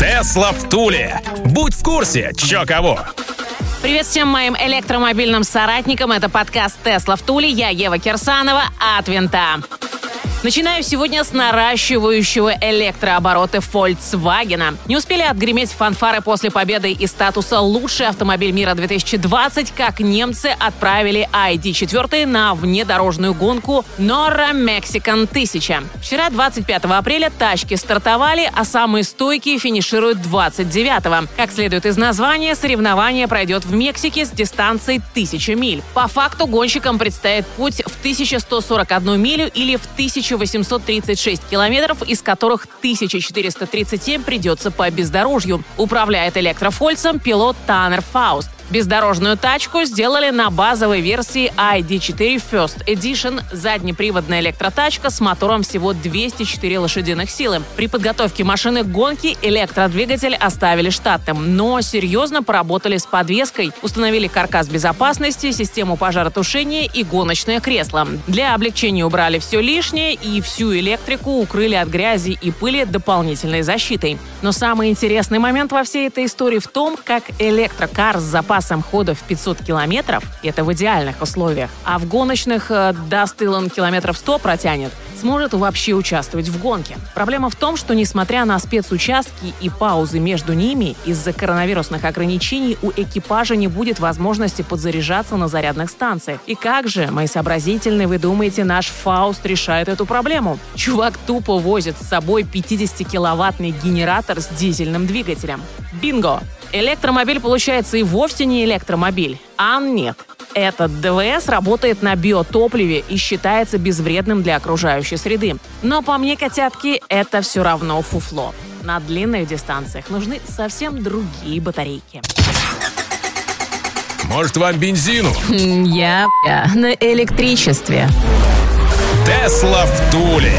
Тесла в Туле. Будь в курсе, чё кого. Привет всем моим электромобильным соратникам. Это подкаст «Тесла в Туле». Я Ева Кирсанова от Винта. Начинаю сегодня с наращивающего электрообороты Volkswagen. Не успели отгреметь фанфары после победы и статуса «Лучший автомобиль мира 2020», как немцы отправили ID4 на внедорожную гонку Norra Mexican 1000. Вчера, 25 апреля, тачки стартовали, а самые стойкие финишируют 29-го. Как следует из названия, соревнование пройдет в Мексике с дистанцией 1000 миль. По факту гонщикам предстоит путь в 1141 милю или в 1000 1836 километров, из которых 1437 придется по бездорожью. Управляет электрофольцем пилот Таннер Фауст. Бездорожную тачку сделали на базовой версии ID4 First Edition. Заднеприводная электротачка с мотором всего 204 лошадиных силы. При подготовке машины к гонке электродвигатель оставили штатным, но серьезно поработали с подвеской, установили каркас безопасности, систему пожаротушения и гоночное кресло. Для облегчения убрали все лишнее и всю электрику укрыли от грязи и пыли дополнительной защитой. Но самый интересный момент во всей этой истории в том, как электрокар с запасом запасом хода в 500 километров, это в идеальных условиях, а в гоночных э, даст Илон километров 100 протянет, сможет вообще участвовать в гонке. Проблема в том, что несмотря на спецучастки и паузы между ними, из-за коронавирусных ограничений у экипажа не будет возможности подзаряжаться на зарядных станциях. И как же, мои сообразительные, вы думаете, наш Фауст решает эту проблему? Чувак тупо возит с собой 50-киловаттный генератор с дизельным двигателем. Бинго! Электромобиль получается и вовсе не электромобиль. А нет. Этот ДВС работает на биотопливе и считается безвредным для окружающей среды. Но по мне, котятки, это все равно фуфло. На длинных дистанциях нужны совсем другие батарейки. Может, вам бензину? Я, я на электричестве. Тесла в Туле.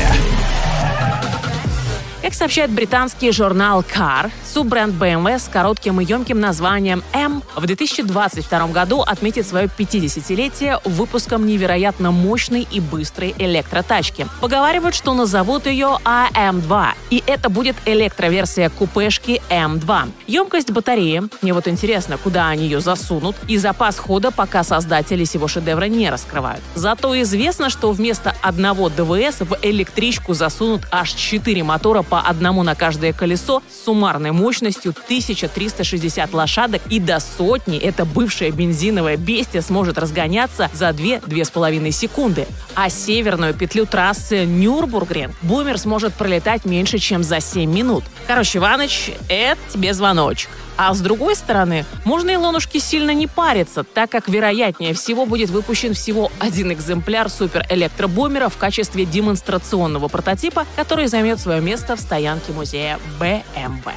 Как сообщает британский журнал Car, суббренд BMW с коротким и емким названием M в 2022 году отметит свое 50-летие выпуском невероятно мощной и быстрой электротачки. Поговаривают, что назовут ее AM2, и это будет электроверсия купешки M2. Емкость батареи, мне вот интересно, куда они ее засунут, и запас хода пока создатели сего шедевра не раскрывают. Зато известно, что вместо одного ДВС в электричку засунут аж 4 мотора по одному на каждое колесо с суммарной мощностью 1360 лошадок и до сотни эта бывшая бензиновая бестия сможет разгоняться за 2-2,5 секунды. А северную петлю трассы Нюрбургрен бумер сможет пролетать меньше, чем за 7 минут. Короче, Иваныч, это тебе звоночек. А с другой стороны, можно Илонушке сильно не париться, так как вероятнее всего будет выпущен всего один экземпляр суперэлектробумера в качестве демонстрационного прототипа, который займет свое место в стоянке музея BMW.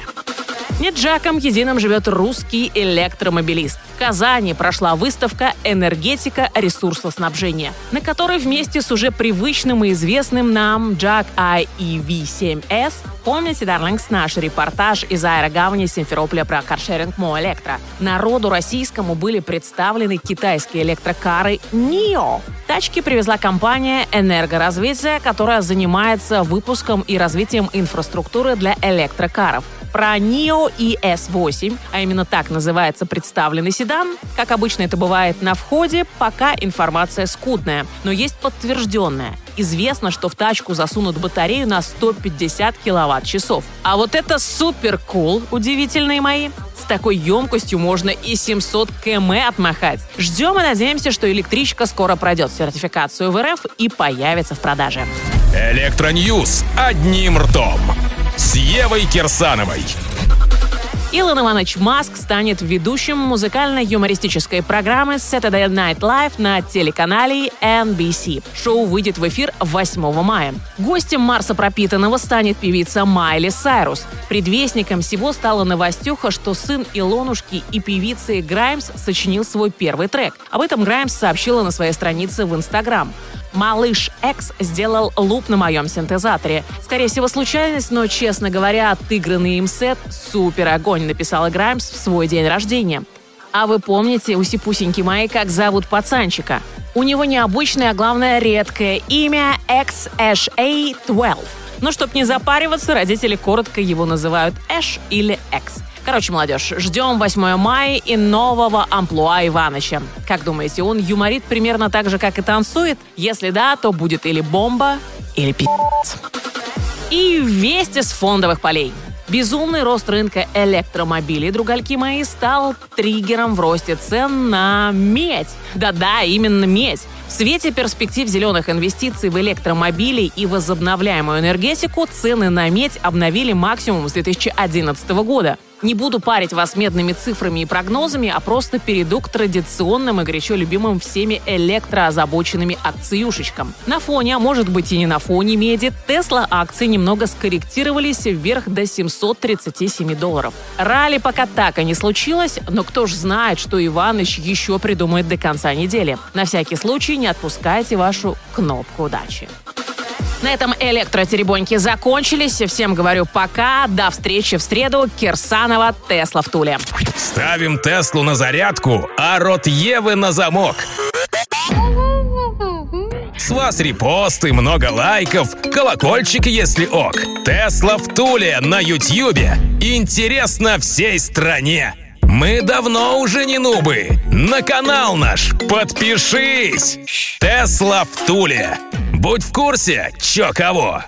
Не Джаком единым живет русский электромобилист. В Казани прошла выставка «Энергетика ресурсоснабжения», на которой вместе с уже привычным и известным нам Jack IEV7S Помните, Дарлингс, наш репортаж из аэрогавани Симферополя про каршеринг Мо Электро? Народу российскому были представлены китайские электрокары NIO. Тачки привезла компания «Энергоразвитие», которая занимается выпуском и развитием инфраструктуры для электрокаров. Про NIO и S8, а именно так называется представленный седан, как обычно это бывает на входе, пока информация скудная, но есть подтвержденная – известно, что в тачку засунут батарею на 150 киловатт-часов. А вот это супер кул, удивительные мои. Такой емкостью можно и 700 км отмахать. Ждем и надеемся, что электричка скоро пройдет сертификацию в РФ и появится в продаже. Электро news одним ртом с Евой Кирсановой. Илон Иванович Маск станет ведущим музыкально-юмористической программы Saturday Night Live на телеканале NBC. Шоу выйдет в эфир 8 мая. Гостем Марса пропитанного станет певица Майли Сайрус. Предвестником всего стала новостюха, что сын Илонушки и певицы Граймс сочинил свой первый трек. Об этом Граймс сообщила на своей странице в Инстаграм. Малыш X сделал луп на моем синтезаторе. Скорее всего, случайность, но, честно говоря, отыгранный им сет — супер огонь, написала Граймс в свой день рождения. А вы помните, усипусеньки мои, как зовут пацанчика? У него необычное, а главное редкое имя XSA-12. Но чтоб не запариваться, родители коротко его называют Эш или X. Короче, молодежь, ждем 8 мая и нового амплуа Иваныча. Как думаете, он юморит примерно так же, как и танцует? Если да, то будет или бомба, или пи***ц. И вместе с фондовых полей. Безумный рост рынка электромобилей, другальки мои, стал триггером в росте цен на медь. Да-да, именно медь. В свете перспектив зеленых инвестиций в электромобили и возобновляемую энергетику цены на медь обновили максимум с 2011 года. Не буду парить вас медными цифрами и прогнозами, а просто перейду к традиционным и горячо любимым всеми электроозабоченными акциюшечкам. На фоне, а может быть и не на фоне меди, Тесла акции немного скорректировались вверх до 737 долларов. Ралли пока так и не случилось, но кто ж знает, что Иваныч еще придумает до конца недели. На всякий случай не отпускайте вашу кнопку удачи. На этом электротеребоньки закончились. Всем говорю пока. До встречи в среду. Кирсанова, Тесла в Туле. Ставим Теслу на зарядку, а рот Евы на замок. С вас репосты, много лайков, колокольчик, если ок. Тесла в Туле на Ютьюбе. Интересно всей стране. Мы давно уже не нубы. На канал наш подпишись. Тесла в Туле. Будь в курсе, чё кого.